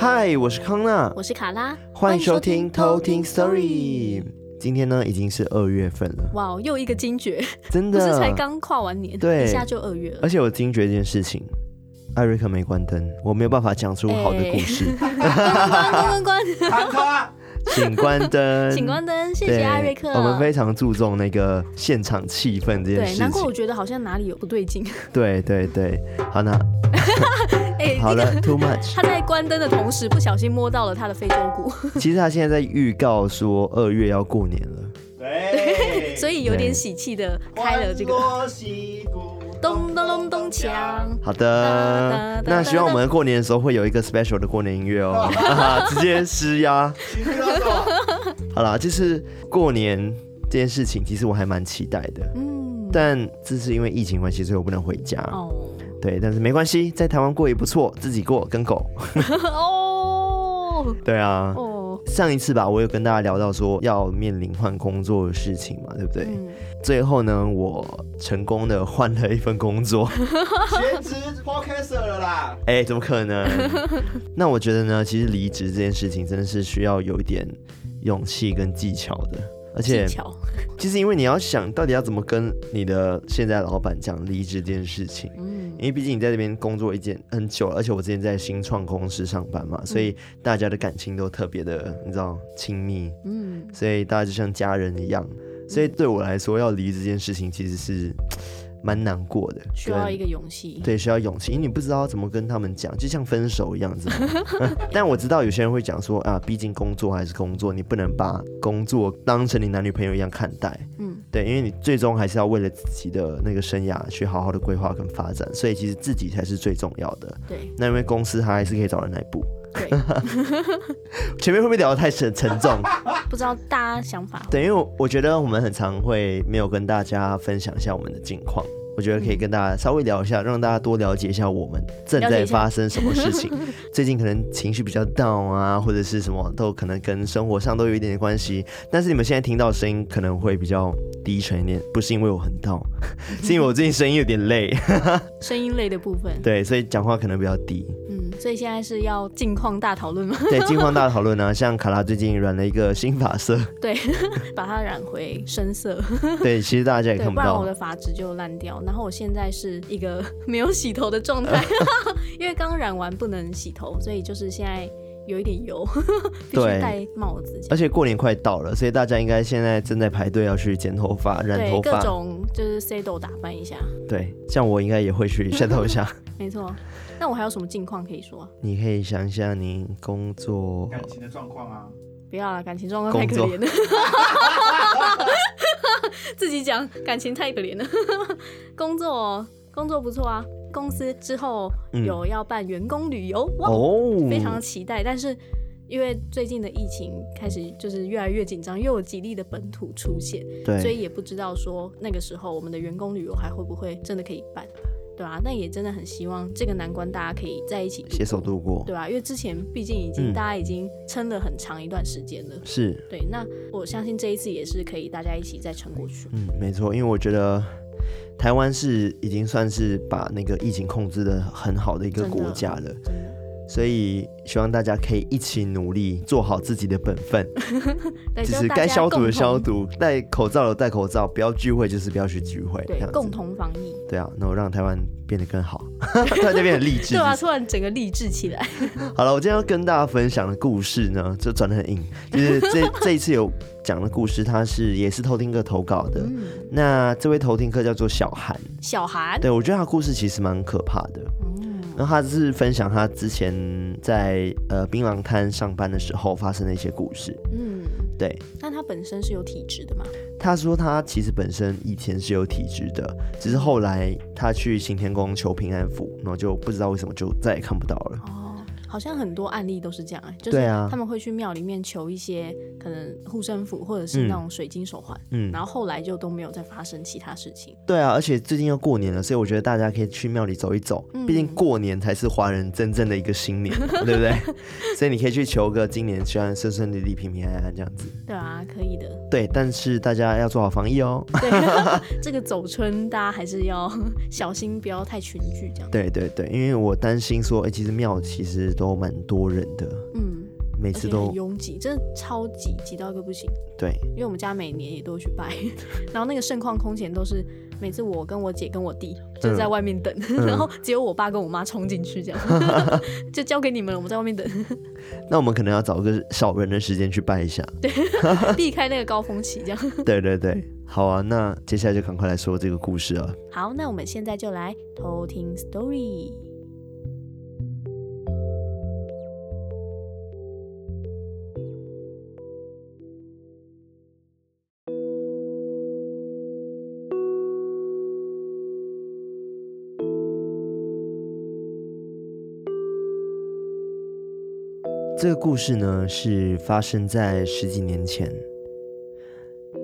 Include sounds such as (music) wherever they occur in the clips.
嗨，我是康娜，我是卡拉，欢迎收听偷听 Story。今天呢，已经是二月份了。哇，又一个惊觉，真的，不是才刚跨完年，对，一下就二月了。而且我惊觉一件事情，艾瑞克没关灯，我没有办法讲出好的故事。关关关关关。请关灯，(laughs) 请关灯，谢谢艾瑞克。我们非常注重那个现场气氛这件事情。对，难怪我觉得好像哪里有不对劲。对对对，好那，(laughs) 欸、好了、这个、，too much。(laughs) 他在关灯的同时，不小心摸到了他的非洲鼓。(laughs) 其实他现在在预告说二月要过年了，对，(laughs) 所以有点喜气的开了这个。咚咚咚咚锵！好的，那希望我们过年的时候会有一个 special 的过年音乐哦，直接施压。好啦，就是过年这件事情，其实我还蛮期待的。嗯，但这是因为疫情关系，所以我不能回家。哦，对，但是没关系，在台湾过也不错，自己过跟狗。(laughs) 哦，对啊。上一次吧，我有跟大家聊到说要面临换工作的事情嘛，对不对？嗯、最后呢，我成功的换了一份工作，(laughs) 全职 podcaster 了啦！哎、欸，怎么可能？(laughs) 那我觉得呢，其实离职这件事情真的是需要有一点勇气跟技巧的，而且 (laughs) 其实因为你要想到底要怎么跟你的现在老板讲离职这件事情。嗯因为毕竟你在这边工作一件很久了，而且我之前在新创公司上班嘛，所以大家的感情都特别的，你知道亲密，嗯，所以大家就像家人一样，所以对我来说要离这件事情其实是。蛮难过的，需要一个勇气。对，需要勇气，因为你不知道怎么跟他们讲，就像分手一样子。(laughs) 但我知道有些人会讲说啊，毕竟工作还是工作，你不能把工作当成你男女朋友一样看待。嗯，对，因为你最终还是要为了自己的那个生涯去好好的规划跟发展，所以其实自己才是最重要的。对，那因为公司它还是可以找人来补。对，(laughs) 前面会不会聊得太沉沉重？(laughs) 不知道大家想法。对，因为我觉得我们很常会没有跟大家分享一下我们的近况，我觉得可以跟大家稍微聊一下，让大家多了解一下我们正在发生什么事情。(laughs) 最近可能情绪比较 down 啊，或者是什么，都可能跟生活上都有一点点关系。但是你们现在听到声音可能会比较低沉一点，不是因为我很 down，(laughs) 是因为我最近声音有点累，(laughs) 声音累的部分。对，所以讲话可能比较低。嗯所以现在是要近况大讨论吗？对，近况大讨论呢。像卡拉最近染了一个新发色，对，把它染回深色。对，其实大家也看不到，不然我的发质就烂掉。然后我现在是一个 (laughs) 没有洗头的状态，(laughs) 因为刚染完不能洗头，所以就是现在有一点油，(laughs) 必须戴帽子。而且过年快到了，所以大家应该现在正在排队要去剪头发、染头发，各种就是 settle 打扮一下。对，像我应该也会去 settle 一下。没错。那我还有什么近况可以说？你可以想一下你工作感情的状况啊。不要了，感情状况太可怜了。(laughs) 自己讲感情太可怜了。(laughs) 工作工作不错啊，公司之后有要办员工旅游，哇，非常期待。但是因为最近的疫情开始就是越来越紧张，又有几例的本土出现，对，所以也不知道说那个时候我们的员工旅游还会不会真的可以办。对啊，那也真的很希望这个难关大家可以在一起携手度过，对吧？因为之前毕竟已经、嗯、大家已经撑了很长一段时间了，是对。那我相信这一次也是可以大家一起再撑过去。嗯，没错，因为我觉得台湾是已经算是把那个疫情控制的很好的一个国家了。所以希望大家可以一起努力，做好自己的本分，(laughs) 就是该消毒的消毒，戴口罩的戴口罩，不要聚会就是不要去聚会，对，共同防疫。对啊，那我让台湾变得更好，突然就变得励志。对啊，突然整个励志起来。(laughs) 好了，我今天要跟大家分享的故事呢，就转得很硬，就是这 (laughs) 这一次有讲的故事，它是也是偷听客投稿的。嗯、那这位偷听客叫做小韩，小韩，对我觉得他故事其实蛮可怕的。然后他是分享他之前在呃槟榔摊上班的时候发生的一些故事。嗯，对。那他本身是有体质的吗？他说他其实本身以前是有体质的，只是后来他去行天宫求平安符，然后就不知道为什么就再也看不到了。哦好像很多案例都是这样哎、欸，就是他们会去庙里面求一些可能护身符或者是那种水晶手环，嗯，然后后来就都没有再发生其他事情。对啊，而且最近要过年了，所以我觉得大家可以去庙里走一走，毕竟过年才是华人真正的一个新年，(laughs) 对不对？所以你可以去求个今年希望顺顺利利、平平安安这样子。对啊，可以的。对，但是大家要做好防疫哦。对，(laughs) 这个走春大家还是要小心，不要太群聚这样。对对对，因为我担心说，哎、欸，其实庙其实。都蛮多人的，嗯，每次都拥挤，真的超挤，挤到一个不行。对，因为我们家每年也都去拜，(laughs) 然后那个盛况空前都是每次我跟我姐跟我弟就在外面等，嗯、(laughs) 然后只有我爸跟我妈冲进去这样，(laughs) 就交给你们了，我们在外面等。那我们可能要找个少人的时间去拜一下，对，避开那个高峰期这样。对对对，好啊，那接下来就赶快来说这个故事啊。好，那我们现在就来偷听 story。这个故事呢，是发生在十几年前。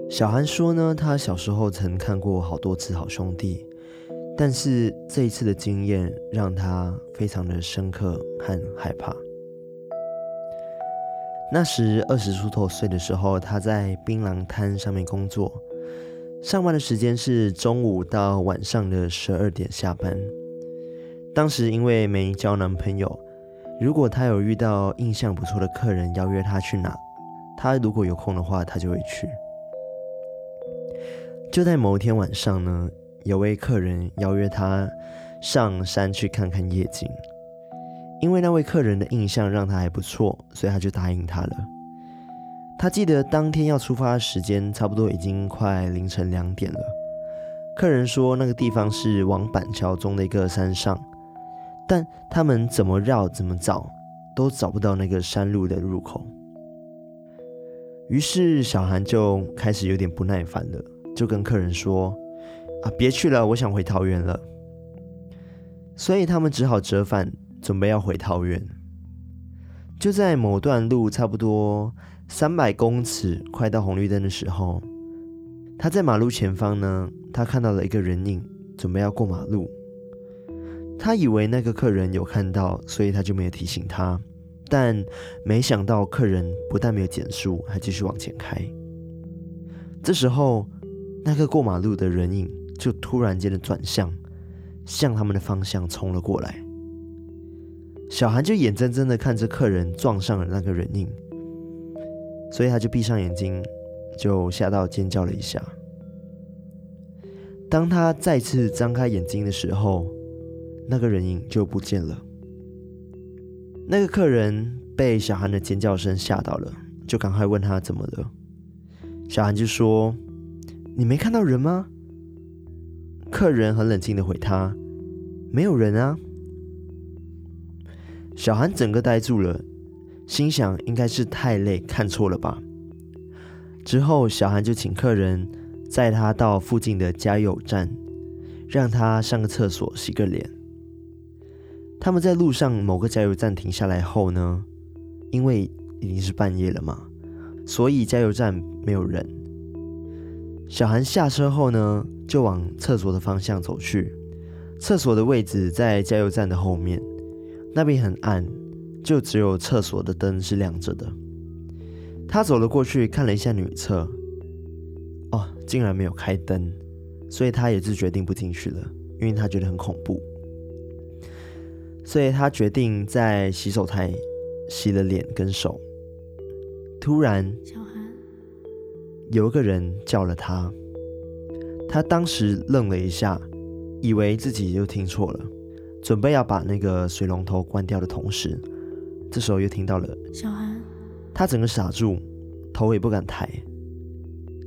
小韩说呢，他小时候曾看过好多次好兄弟，但是这一次的经验让他非常的深刻和害怕。那时二十出头岁的时候，他在槟榔摊上面工作，上班的时间是中午到晚上的十二点下班。当时因为没交男朋友。如果他有遇到印象不错的客人邀约他去哪，他如果有空的话，他就会去。就在某一天晚上呢，有位客人邀约他上山去看看夜景，因为那位客人的印象让他还不错，所以他就答应他了。他记得当天要出发的时间差不多已经快凌晨两点了。客人说那个地方是往板桥中的一个山上。但他们怎么绕怎么找，都找不到那个山路的入口。于是小韩就开始有点不耐烦了，就跟客人说：“啊，别去了，我想回桃园了。”所以他们只好折返，准备要回桃园。就在某段路差不多三百公尺，快到红绿灯的时候，他在马路前方呢，他看到了一个人影，准备要过马路。他以为那个客人有看到，所以他就没有提醒他。但没想到客人不但没有减速，还继续往前开。这时候，那个过马路的人影就突然间的转向，向他们的方向冲了过来。小韩就眼睁睁的看着客人撞上了那个人影，所以他就闭上眼睛，就吓到尖叫了一下。当他再次张开眼睛的时候，那个人影就不见了。那个客人被小韩的尖叫声吓到了，就赶快问他怎么了。小韩就说：“你没看到人吗？”客人很冷静的回他：“没有人啊。”小韩整个呆住了，心想应该是太累看错了吧。之后，小韩就请客人载他到附近的加油站，让他上个厕所洗个脸。他们在路上某个加油站停下来后呢，因为已经是半夜了嘛，所以加油站没有人。小韩下车后呢，就往厕所的方向走去。厕所的位置在加油站的后面，那边很暗，就只有厕所的灯是亮着的。他走了过去，看了一下女厕，哦，竟然没有开灯，所以他也是决定不进去了，因为他觉得很恐怖。所以他决定在洗手台洗了脸跟手。突然，小韩，有一个人叫了他。他当时愣了一下，以为自己又听错了，准备要把那个水龙头关掉的同时，这时候又听到了小韩。他整个傻住，头也不敢抬。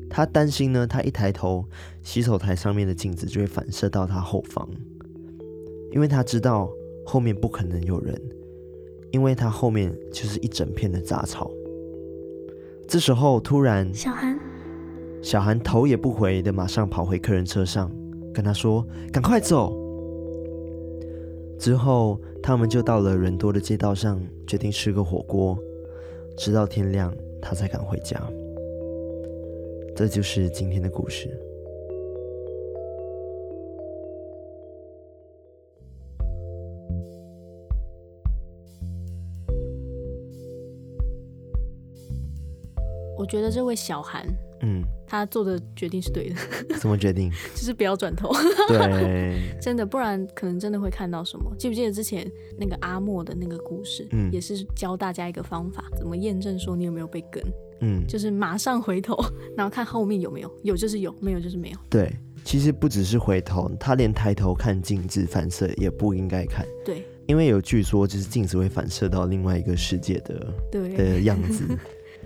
他担心呢，他一抬头，洗手台上面的镜子就会反射到他后方，因为他知道。后面不可能有人，因为他后面就是一整片的杂草。这时候突然，小韩，小韩头也不回的马上跑回客人车上，跟他说：“赶快走。”之后他们就到了人多的街道上，决定吃个火锅，直到天亮他才敢回家。这就是今天的故事。我觉得这位小韩，嗯，他做的决定是对的。什么决定？(laughs) 就是不要转头。对，(laughs) 真的，不然可能真的会看到什么。记不记得之前那个阿莫的那个故事？嗯，也是教大家一个方法，怎么验证说你有没有被跟。嗯，就是马上回头，(laughs) 然后看后面有没有，有就是有，没有就是没有。对，其实不只是回头，他连抬头看镜子反射也不应该看。对，因为有据说，就是镜子会反射到另外一个世界的对的样子，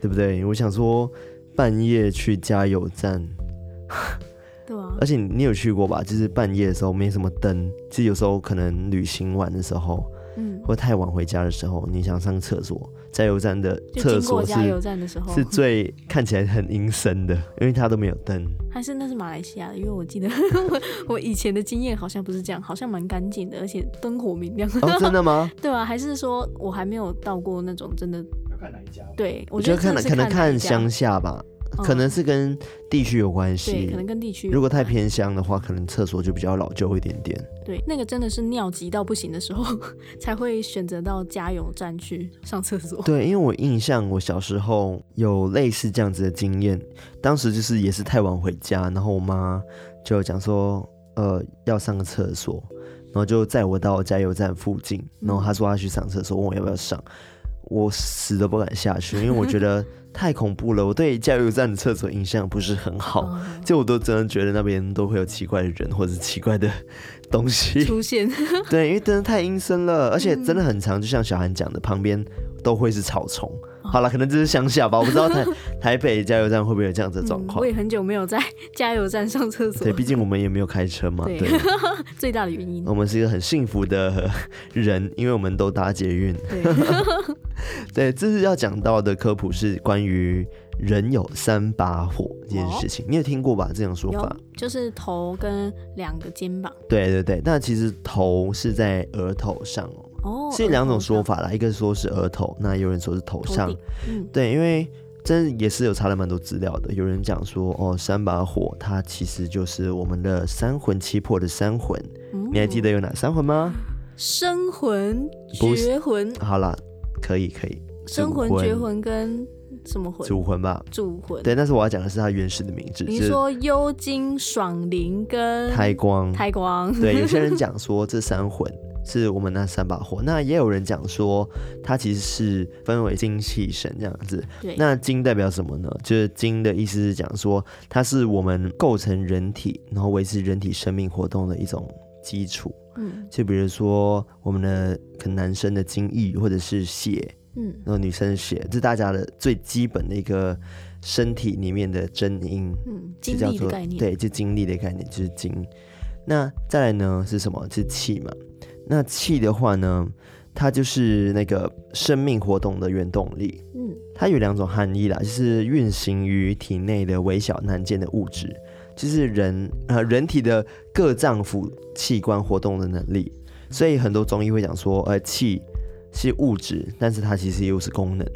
对不对？我想说。半夜去加油站，(laughs) 对啊，而且你有去过吧？就是半夜的时候没什么灯，其实有时候可能旅行完的时候，嗯，或太晚回家的时候，你想上厕所，加油站的厕所是是最看起来很阴森的，因为它都没有灯。还是那是马来西亚的？因为我记得 (laughs) 我以前的经验好像不是这样，好像蛮干净的，而且灯火明亮。哦，真的吗？(laughs) 对啊，还是说我还没有到过那种真的。要看哪一家对，我觉得可能可能看乡下吧，嗯、可能是跟地区有关系。对，可能跟地区。如果太偏乡的话，可能厕所就比较老旧一点点。对，那个真的是尿急到不行的时候，(laughs) 才会选择到加油站去上厕所。对，因为我印象我小时候有类似这样子的经验，当时就是也是太晚回家，然后我妈就讲说，呃，要上个厕所，然后就载我到加油站附近，然后她说她去上厕所，问我要不要上。我死都不敢下去，因为我觉得太恐怖了。我对加油站的厕所印象不是很好，就我都真的觉得那边都会有奇怪的人或者奇怪的东西出现。(laughs) 对，因为真的太阴森了，而且真的很长，就像小韩讲的，旁边都会是草丛。好了，可能这是乡下吧，我不知道 (laughs) 台台北加油站会不会有这样子的状况。我也很久没有在加油站上厕所。对，毕竟我们也没有开车嘛。对，(laughs) 最大的原因。我们是一个很幸福的人，因为我们都搭捷运。对，(laughs) 对，这是要讲到的科普是关于人有三把火这件事情，你有听过吧？这种说法就是头跟两个肩膀。对对对，那其实头是在额头上哦。哦，是两种说法啦，一个说是额头，那有人说是头上，头嗯、对，因为真也是有查了蛮多资料的。有人讲说，哦，三把火，它其实就是我们的三魂七魄的三魂。嗯、你还记得有哪三魂吗？生魂、绝魂。好啦，可以可以。生魂、绝魂跟什么魂？主魂吧。主魂。对，但是我要讲的是它原始的名字。你说幽精、爽灵跟胎光。胎光。(laughs) 对，有些人讲说这三魂。是我们那三把火，那也有人讲说，它其实是分为精气神这样子。对，那精代表什么呢？就是精的意思是讲说，它是我们构成人体，然后维持人体生命活动的一种基础。嗯，就比如说我们的可能男生的精液或者是血，嗯，然后女生的血，这是大家的最基本的一个身体里面的真因，嗯，精力的概念，对，就精力的概念就是精。那再来呢是什么？是气嘛。那气的话呢，它就是那个生命活动的原动力。嗯，它有两种含义啦，就是运行于体内的微小难见的物质，就是人呃人体的各脏腑器官活动的能力。所以很多中医会讲说，呃，气是物质，但是它其实又是功能。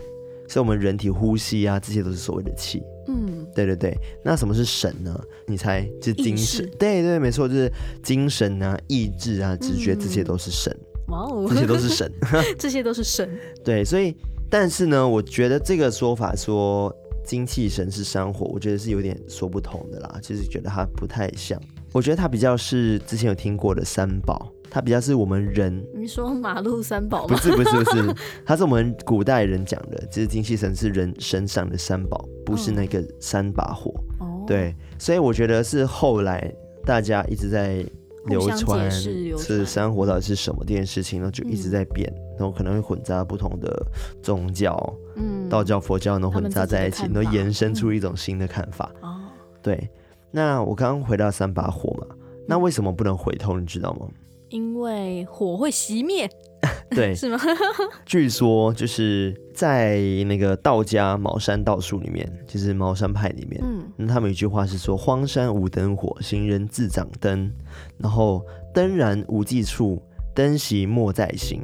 所以我们人体呼吸啊，这些都是所谓的气。嗯，对对对。那什么是神呢？你猜，就是精神。识对对，没错，就是精神啊、意志啊、直觉，这些都是神。哇哦、嗯，这些都是神，(laughs) 这些都是神。对，所以，但是呢，我觉得这个说法说精气神是山火，我觉得是有点说不通的啦。就是觉得它不太像，我觉得它比较是之前有听过的三宝。它比较是我们人，你说马路三宝吗？不是不是不是，它 (laughs) 是我们古代人讲的，其实精气神是人身上的三宝，不是那个三把火。哦，对，所以我觉得是后来大家一直在流传是三火到底是什么这件事情呢，就一直在变，嗯、然后可能会混杂不同的宗教，嗯，道教、佛教能混杂在一起，能延伸出一种新的看法。哦、嗯，对。那我刚刚回到三把火嘛，那为什么不能回头？你知道吗？因为火会熄灭，(laughs) (laughs) 对，是吗？(laughs) 据说就是在那个道家茅山道术里面，就是茅山派里面，嗯，那他们有一句话是说：“荒山无灯火，行人自掌灯。”然后“灯燃无际处，灯熄莫再行。”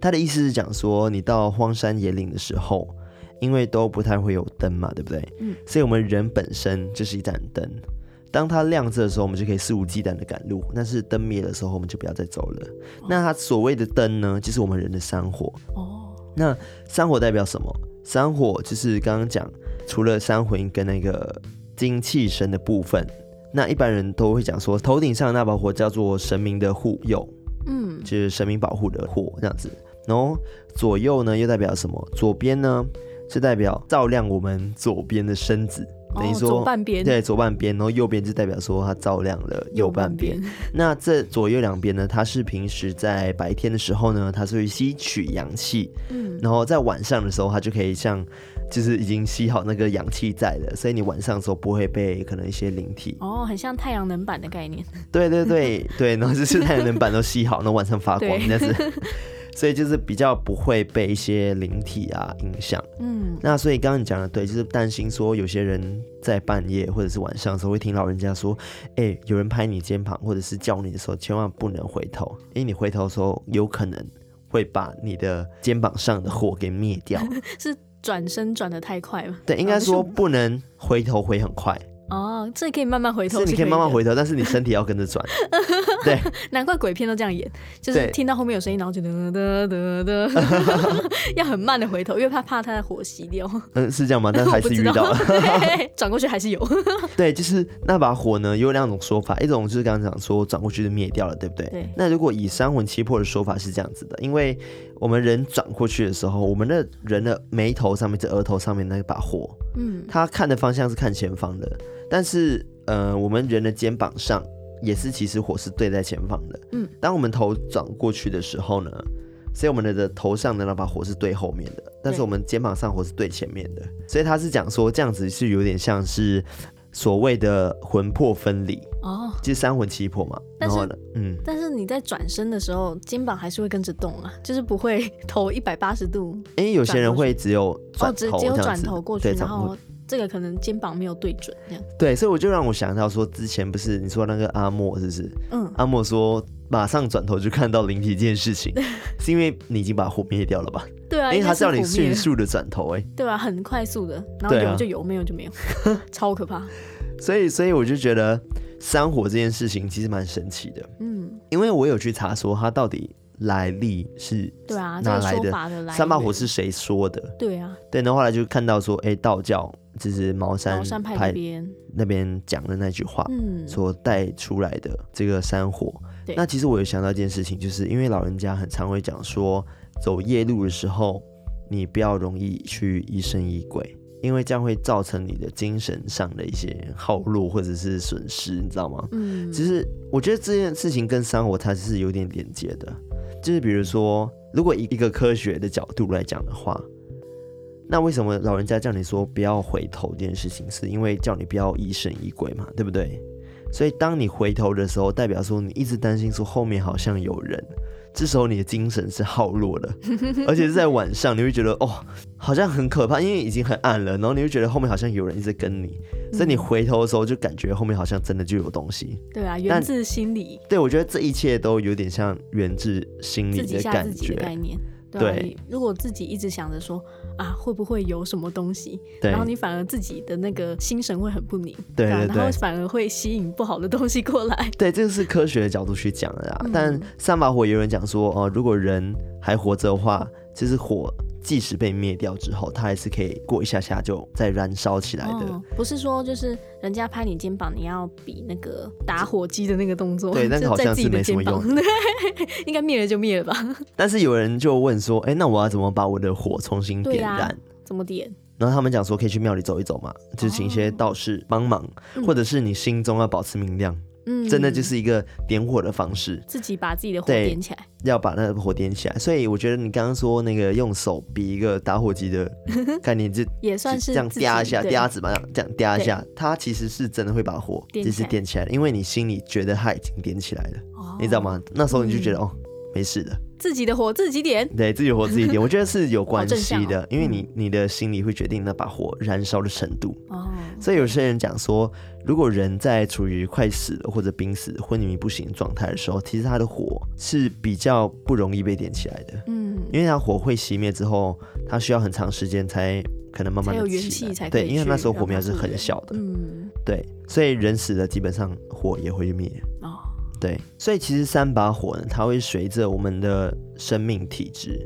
他的意思是讲说，你到荒山野岭的时候，因为都不太会有灯嘛，对不对？嗯，所以我们人本身就是一盏灯。当它亮着的时候，我们就可以肆无忌惮的赶路；但是灯灭的时候，我们就不要再走了。哦、那它所谓的灯呢，就是我们人的三火。哦，那三火代表什么？三火就是刚刚讲，除了三魂跟那个精气神的部分。那一般人都会讲说，头顶上那把火叫做神明的护佑，嗯，就是神明保护的火这样子。然后左右呢又代表什么？左边呢是代表照亮我们左边的身子。等于说，左半边对，左半边，然后右边就代表说它照亮了右半边。(laughs) 那这左右两边呢，它是平时在白天的时候呢，它是会吸取阳气，嗯，然后在晚上的时候，它就可以像就是已经吸好那个阳气在了，所以你晚上的时候不会被可能一些灵体哦，很像太阳能板的概念。对对对对，然后就是太阳能板都吸好，那晚上发光，(laughs) 但是。所以就是比较不会被一些灵体啊影响，嗯，那所以刚刚你讲的对，就是担心说有些人在半夜或者是晚上的时候会听老人家说，哎、欸，有人拍你肩膀或者是叫你的时候，千万不能回头，因为你回头的时候有可能会把你的肩膀上的火给灭掉。(laughs) 是转身转得太快吗？对，应该说不能回头回很快。哦，这可以慢慢回头，是你可以慢慢回头，但是你身体要跟着转。(laughs) 对，(laughs) 难怪鬼片都这样演，就是听到后面有声音，然后就哒哒哒哒，(laughs) 要很慢的回头，因为怕怕他的火熄掉。嗯，是这样吗？但是 (laughs) 还是遇到了，转过去还是有。对，就是那把火呢，有两种说法，一种就是刚刚讲说转过去就灭掉了，对不对？对。那如果以三魂七魄的说法是这样子的，因为我们人转过去的时候，我们的人的眉头上面、这额头上面那把火，嗯，他看的方向是看前方的。但是，呃，我们人的肩膀上也是，其实火是对在前方的。嗯，当我们头转过去的时候呢，所以我们的的头上的那把火是对后面的，但是我们肩膀上火是对前面的。所以他是讲说这样子是有点像是所谓的魂魄分离哦，就是三魂七魄嘛。然后呢，嗯，但是你在转身的时候，肩膀还是会跟着动啊，就是不会头一百八十度。哎，有些人会只有转头，哦，只，只有转头过去，然后。这个可能肩膀没有对准，这样对，所以我就让我想到说，之前不是你说那个阿莫是不是？嗯，阿莫说马上转头就看到灵体这件事情，(laughs) 是因为你已经把火灭掉了吧？对啊，因为他是要你迅速的转头，哎，对啊，很快速的，然后有就有，没有就没有，(laughs) 超可怕。所以，所以我就觉得山火这件事情其实蛮神奇的，嗯，因为我有去查说它到底。来历是对啊，哪来的？三把火是谁说的？对啊，对，然后后来就看到说，哎，道教就是茅山派那边讲的那句话，嗯，所带出来的这个山火。那其实我有想到一件事情，就是因为老人家很常会讲说，走夜路的时候，你不要容易去疑神疑鬼，因为这样会造成你的精神上的一些耗路或者是损失，你知道吗？嗯，其实我觉得这件事情跟三火它是有点连接的。就是比如说，如果以一个科学的角度来讲的话，那为什么老人家叫你说不要回头这件事情，是因为叫你不要疑神疑鬼嘛，对不对？所以当你回头的时候，代表说你一直担心说后面好像有人。这时候你的精神是耗弱的，(laughs) 而且是在晚上，你会觉得哦，好像很可怕，因为已经很暗了，然后你会觉得后面好像有人一直跟你，所以你回头的时候就感觉后面好像真的就有东西。对啊，源自心理。对，我觉得这一切都有点像源自心理的感觉。概念。对，如果自己一直想着说啊，会不会有什么东西，然后你反而自己的那个心神会很不宁，对，然后反而会吸引不好的东西过来。对，这个是科学的角度去讲的啦。但三把火有人讲说，哦，如果人还活着的话，其实火。即使被灭掉之后，它还是可以过一下下就再燃烧起来的。哦。不是说就是人家拍你肩膀，你要比那个打火机的那个动作。对，那个好像是没什么用。(laughs) 应该灭了就灭了吧。但是有人就问说，哎，那我要怎么把我的火重新点燃？啊、怎么点？然后他们讲说可以去庙里走一走嘛，就是请一些道士帮忙，哦、或者是你心中要保持明亮。嗯，真的就是一个点火的方式，自己把自己的火点起来，要把那个火点起来。所以我觉得你刚刚说那个用手比一个打火机的概念，就 (laughs) 也算是这样嗲一下，嗲子嘛，这样嗲一下，它其实是真的会把火就是点起来，因为你心里觉得它已经点起来了，你知道吗？那时候你就觉得哦，没事的。自己的火自己点，对，自己火自己点，(laughs) 我觉得是有关系的，因为你你的心里会决定那把火燃烧的程度。哦，所以有些人讲说，如果人在处于快死了或者濒死、昏迷不醒状态的时候，其实他的火是比较不容易被点起来的。嗯，因为他火会熄灭之后，他需要很长时间才可能慢慢的起来。对，因为那时候火苗是很小的。嗯，对，所以人死了，基本上火也会灭。哦。对，所以其实三把火呢，它会随着我们的生命体质，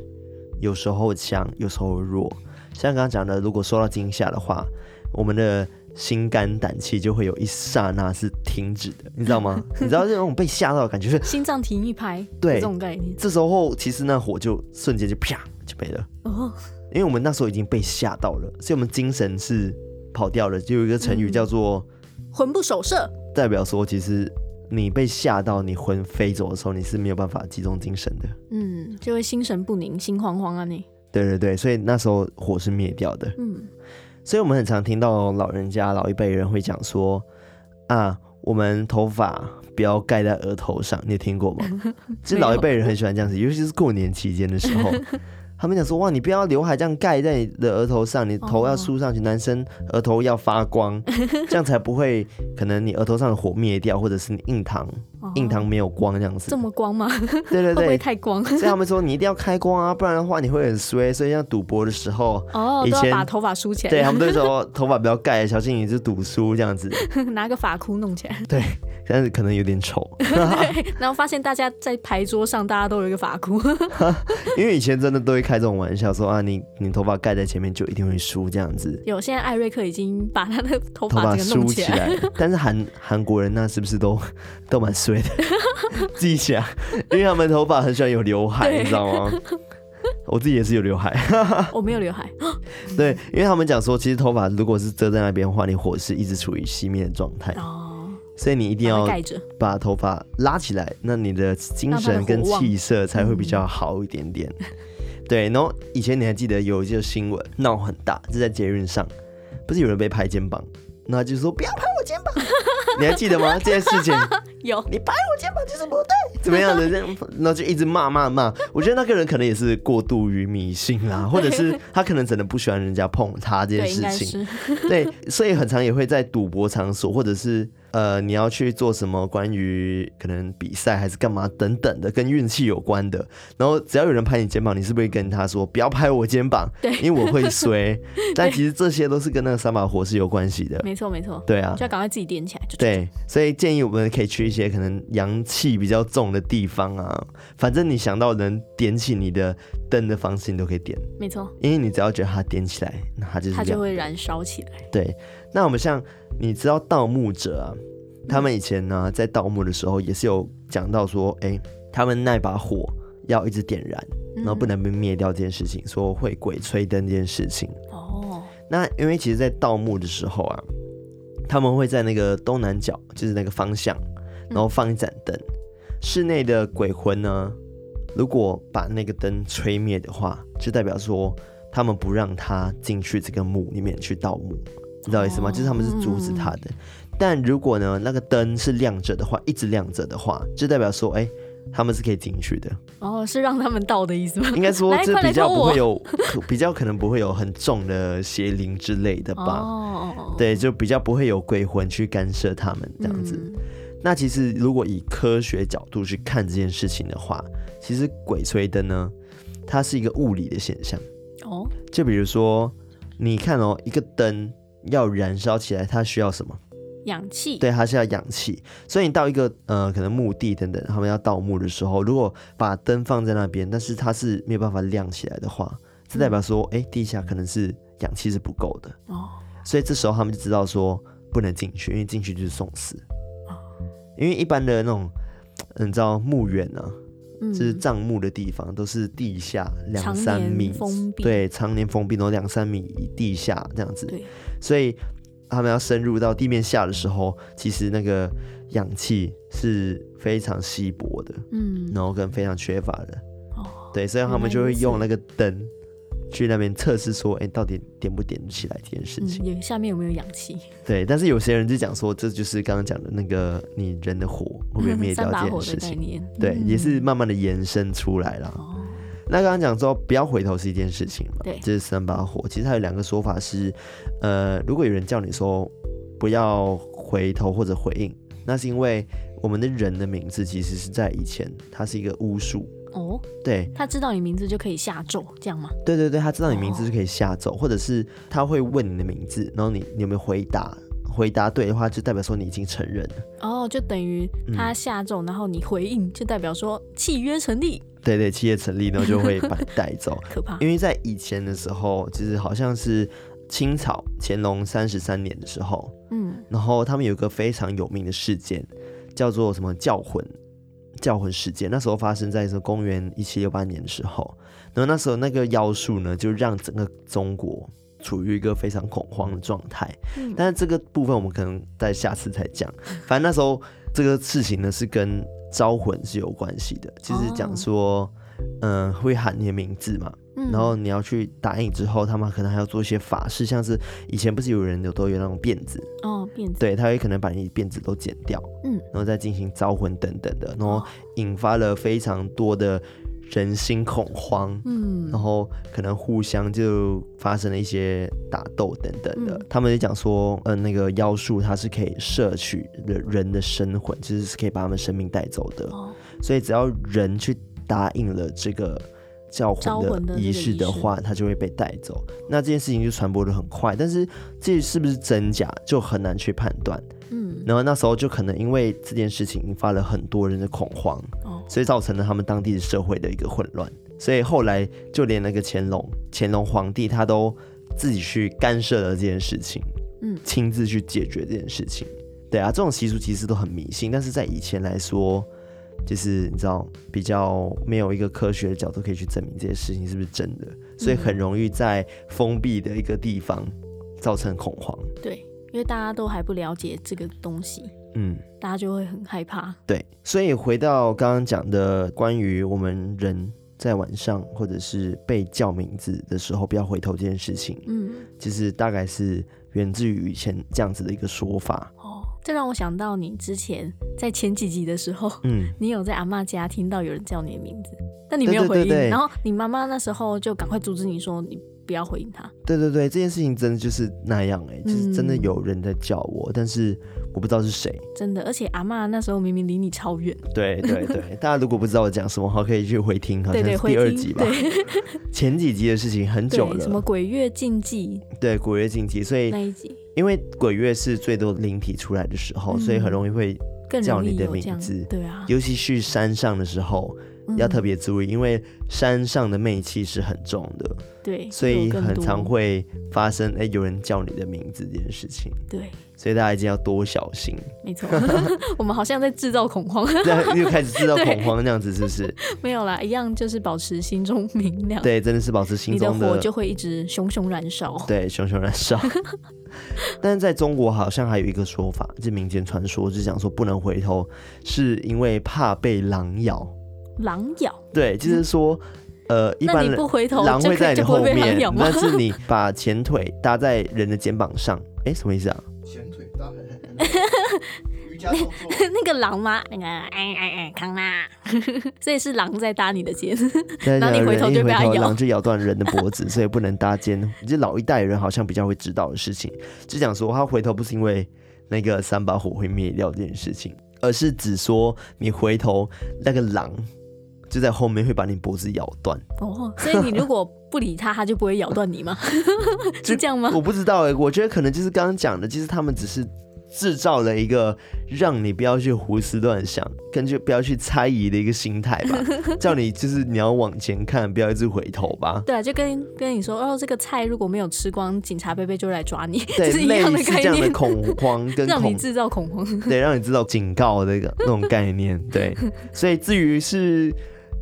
有时候强，有时候弱。像刚刚讲的，如果受到惊吓的话，我们的心肝胆气就会有一刹那是停止的，你知道吗？(laughs) 你知道这种被吓到的感觉是心脏停一拍，对，这种概念。这时候其实那火就瞬间就啪就没了哦，因为我们那时候已经被吓到了，所以我们精神是跑掉了。就有一个成语叫做“魂不守舍”，代表说其实你被吓到，你魂飞走的时候，你是没有办法集中精神的。嗯，就会心神不宁、心慌慌啊你。对对对，所以那时候火是灭掉的。嗯。所以，我们很常听到老人家、老一辈人会讲说：“啊，我们头发不要盖在额头上。”你有听过吗？(laughs) 其实老一辈人很喜欢这样子，尤其是过年期间的时候。他们讲说，哇，你不要刘海这样盖在你的额头上，你头要梳上去。男生额头要发光，这样才不会可能你额头上的火灭掉，或者是你印堂印堂没有光这样子。这么光吗？对对对，会不会太光？所以他们说你一定要开光啊，不然的话你会很衰。所以像赌博的时候，哦，以前把头发梳起来。对，他们都说 (laughs) 头发不要盖，小心你是赌输这样子。(laughs) 拿个发箍弄起来。对，但是可能有点丑。(laughs) 然后发现大家在牌桌上，大家都有一个发箍。(laughs) 因为以前真的都会开这种玩笑，说啊，你你头发盖在前面就一定会输这样子。有，现在艾瑞克已经把他的头发梳起来，但是韩韩国人那是不是都 (laughs) 都蛮衰的？记一下，因为他们头发很喜欢有刘海，你知道吗？我自己也是有刘海，我没有刘海。对，因为他们讲说，其实头发如果是遮在那边的话，你火是一直处于熄灭的状态。哦，所以你一定要把头发拉起来，那你的精神跟气色才会比较好一点点。(laughs) 对，然后以前你还记得有一个新闻闹很大，就在捷运上，不是有人被拍肩膀，那就说不要拍我肩膀，(laughs) 你还记得吗？这件事情 (laughs) 有，你拍我肩膀就是不对，怎么样的？这样，然后就一直骂骂骂。我觉得那个人可能也是过度于迷信啦，或者是他可能真的不喜欢人家碰他这件事情。对，所以很常也会在赌博场所或者是。呃，你要去做什么关于可能比赛还是干嘛等等的，跟运气有关的。然后只要有人拍你肩膀，你是不是会跟他说不要拍我肩膀？对，因为我会衰。(laughs) 但其实这些都是跟那个三把火是有关系的。没错，没错。对啊，就要赶快自己点起来。对，所以建议我们可以去一些可能阳气比较重的地方啊。反正你想到能点起你的灯的方式，你都可以点。没错，因为你只要觉得它点起来，那它就是它就会燃烧起来。对，那我们像。你知道盗墓者啊？他们以前呢，在盗墓的时候也是有讲到说，哎、欸，他们那把火要一直点燃，然后不能被灭掉这件事情，说会鬼吹灯这件事情。哦，那因为其实，在盗墓的时候啊，他们会在那个东南角，就是那个方向，然后放一盏灯。室内的鬼魂呢，如果把那个灯吹灭的话，就代表说他们不让他进去这个墓里面去盗墓。你知道意思吗？就是他们是阻止他的，嗯、但如果呢，那个灯是亮着的话，一直亮着的话，就代表说，哎、欸，他们是可以进去的。哦，是让他们到的意思吗？应该说，这比较不会有，(laughs) 比较可能不会有很重的邪灵之类的吧。哦，对，就比较不会有鬼魂去干涉他们这样子。嗯、那其实，如果以科学角度去看这件事情的话，其实鬼吹灯呢，它是一个物理的现象。哦，就比如说，你看哦，一个灯。要燃烧起来，它需要什么？氧气。对，它是要氧气。所以你到一个呃，可能墓地等等，他们要盗墓的时候，如果把灯放在那边，但是它是没有办法亮起来的话，这代表说，哎、嗯，地下可能是氧气是不够的。哦。所以这时候他们就知道说不能进去，因为进去就是送死。哦。因为一般的那种，你知道墓园呢？就是葬墓的地方，都是地下两三米，对，常年封闭，然后两三米地下这样子。所以他们要深入到地面下的时候，其实那个氧气是非常稀薄的，嗯，然后跟非常缺乏的。哦，对，所以他们就会用那个灯。去那边测试说，哎、欸，到底点不点起来这件事情？嗯、下面有没有氧气？对，但是有些人就讲说，这就是刚刚讲的那个你人的火会不会灭掉 (laughs) 这件事情？嗯、对，嗯、也是慢慢的延伸出来了。哦、那刚刚讲说不要回头是一件事情嘛？对，这是三把火。其实还有两个说法是，呃，如果有人叫你说不要回头或者回应，那是因为我们的人的名字其实是在以前，它是一个巫术。哦，对，他知道你名字就可以下咒，这样吗？对对对，他知道你名字就可以下咒，哦、或者是他会问你的名字，然后你你有没有回答？回答对的话，就代表说你已经承认了。哦，就等于他下咒，嗯、然后你回应，就代表说契约成立。对对，契约成立，然后就会把你带走。(laughs) 可怕，因为在以前的时候，就是好像是清朝乾隆三十三年的时候，嗯，然后他们有一个非常有名的事件，叫做什么教魂教魂事件。那时候发生在说公元一七六八年的时候，然后那时候那个妖术呢，就让整个中国处于一个非常恐慌的状态。嗯，但是这个部分我们可能在下次再讲。(laughs) 反正那时候这个事情呢是跟招魂是有关系的，就是讲说，嗯、呃，会喊你的名字嘛。然后你要去答应之后，他们可能还要做一些法事，像是以前不是有人有都有那种辫子？哦，辫子，对，他也可能把你辫子都剪掉，嗯，然后再进行招魂等等的，然后引发了非常多的人心恐慌，嗯，然后可能互相就发生了一些打斗等等的。嗯、他们就讲说，嗯、呃，那个妖术它是可以摄取人的生魂，其、就、实是可以把他们生命带走的，哦、所以只要人去答应了这个。叫魂的仪式的话，他就会被带走。那这件事情就传播的很快，但是这是不是真假就很难去判断。嗯，然后那时候就可能因为这件事情引发了很多人的恐慌，哦，所以造成了他们当地的社会的一个混乱。所以后来就连那个乾隆，乾隆皇帝他都自己去干涉了这件事情，嗯，亲自去解决这件事情。对啊，这种习俗其实都很迷信，但是在以前来说。就是你知道，比较没有一个科学的角度可以去证明这些事情是不是真的，所以很容易在封闭的一个地方造成恐慌。对，因为大家都还不了解这个东西，嗯，大家就会很害怕。对，所以回到刚刚讲的关于我们人在晚上或者是被叫名字的时候不要回头这件事情，嗯，其实大概是源自于以前这样子的一个说法。这让我想到你之前在前几集的时候，嗯，(laughs) 你有在阿妈家听到有人叫你的名字，但你没有回应，对对对对，然后你妈妈那时候就赶快阻止你说你不要回应他。对对对，这件事情真的就是那样哎、欸，就是真的有人在叫我，嗯、但是我不知道是谁。真的，而且阿妈那时候明明离你超远。对对对，(laughs) 大家如果不知道我讲什么话，可以去回听，好像是第二集吧。对对对，前几集的事情很久了，什么鬼月禁忌？对，鬼月禁忌，所以那一集。因为鬼月是最多灵体出来的时候，嗯、所以很容易会叫你的名字。对啊，尤其去山上的时候，嗯、要特别注意，因为山上的魅气是很重的。对，所以很常会发生哎，有人叫你的名字这件事情。对，所以大家一定要多小心。没错，(laughs) 我们好像在制造恐慌，(laughs) 又开始制造恐慌那样子，是不是？(laughs) 没有啦，一样就是保持心中明亮。对，真的是保持心中的，火就会一直熊熊燃烧。对，熊熊燃烧。但是在中国好像还有一个说法，就民间传说，就讲说不能回头，是因为怕被狼咬。狼咬？对，就是说。嗯呃，一般不回头狼会在你后面，但是你把前腿搭在人的肩膀上，哎、欸，什么意思啊？前腿搭 (laughs) 瑜伽动作那个狼吗？那个哎哎哎，康啦，(laughs) 所以是狼在搭你的肩，然后你回头就被它咬，狼就咬断人的脖子，(laughs) 所以不能搭肩。这老一代人好像比较会知道的事情，就讲说他回头不是因为那个三把火会灭掉这件事情，而是只说你回头那个狼。就在后面会把你脖子咬断哦，所以你如果不理他，他就不会咬断你吗？(laughs) 是这样吗？我不知道哎、欸，我觉得可能就是刚刚讲的，其实他们只是制造了一个让你不要去胡思乱想，跟就不要去猜疑的一个心态吧，(laughs) 叫你就是你要往前看，不要一直回头吧。对啊，就跟跟你说哦，这个菜如果没有吃光，警察贝贝就来抓你，对，(laughs) 是一样的概念，类似这样的恐慌跟恐让你制造恐慌，对，让你制造警告的那个那种概念，对。所以至于是。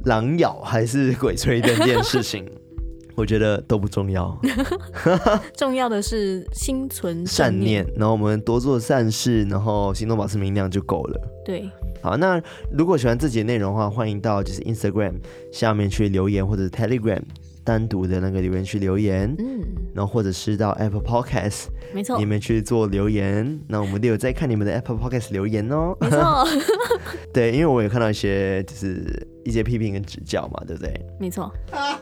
狼咬还是鬼吹灯这件事情，(laughs) 我觉得都不重要。(laughs) 重要的是心存善念，然后我们多做善事，然后心中保持明亮就够了。对，好，那如果喜欢这集内容的话，欢迎到就是 Instagram 下面去留言，或者是 Telegram。单独的那个留言区留言，嗯，然后或者是到 Apple Podcast，没错，你们去做留言，那我们都有在看你们的 Apple Podcast 留言哦，没错，(laughs) 对，因为我有看到一些就是一些批评跟指教嘛，对不对？没错，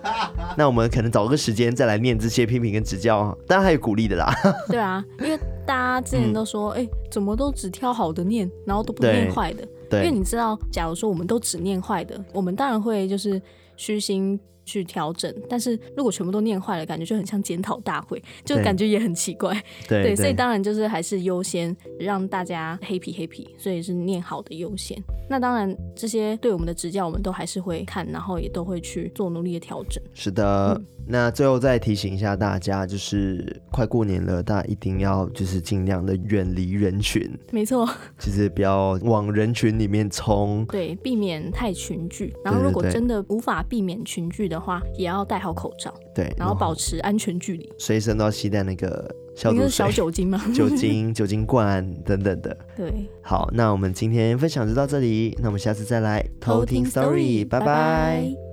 (laughs) 那我们可能找个时间再来念这些批评跟指教，当然还有鼓励的啦。(laughs) 对啊，因为大家之前都说，哎、嗯，怎么都只挑好的念，然后都不念坏的，对，因为你知道，假如说我们都只念坏的，我们当然会就是虚心。去调整。但是如果全部都念坏了，感觉就很像检讨大会，就感觉也很奇怪。对，对，对，所以当然就是还是优先让大家 happy happy，所以是念好的优先。那当然这些对我们的指教，我们都还是会看，然后也都会去做努力的调整。是的。嗯那最后再提醒一下大家，就是快过年了，大家一定要就是尽量的远离人群。没错，(laughs) 就是不要往人群里面冲。对，避免太群聚。然后如果真的无法避免群聚的话，也要戴好口罩。对，然后保持安全距离。随身都要携带那个消毒水、小酒精吗？(laughs) 酒精、酒精罐 (laughs) 等等的。对。好，那我们今天分享就到这里，那我们下次再来偷听 story，拜拜。拜拜。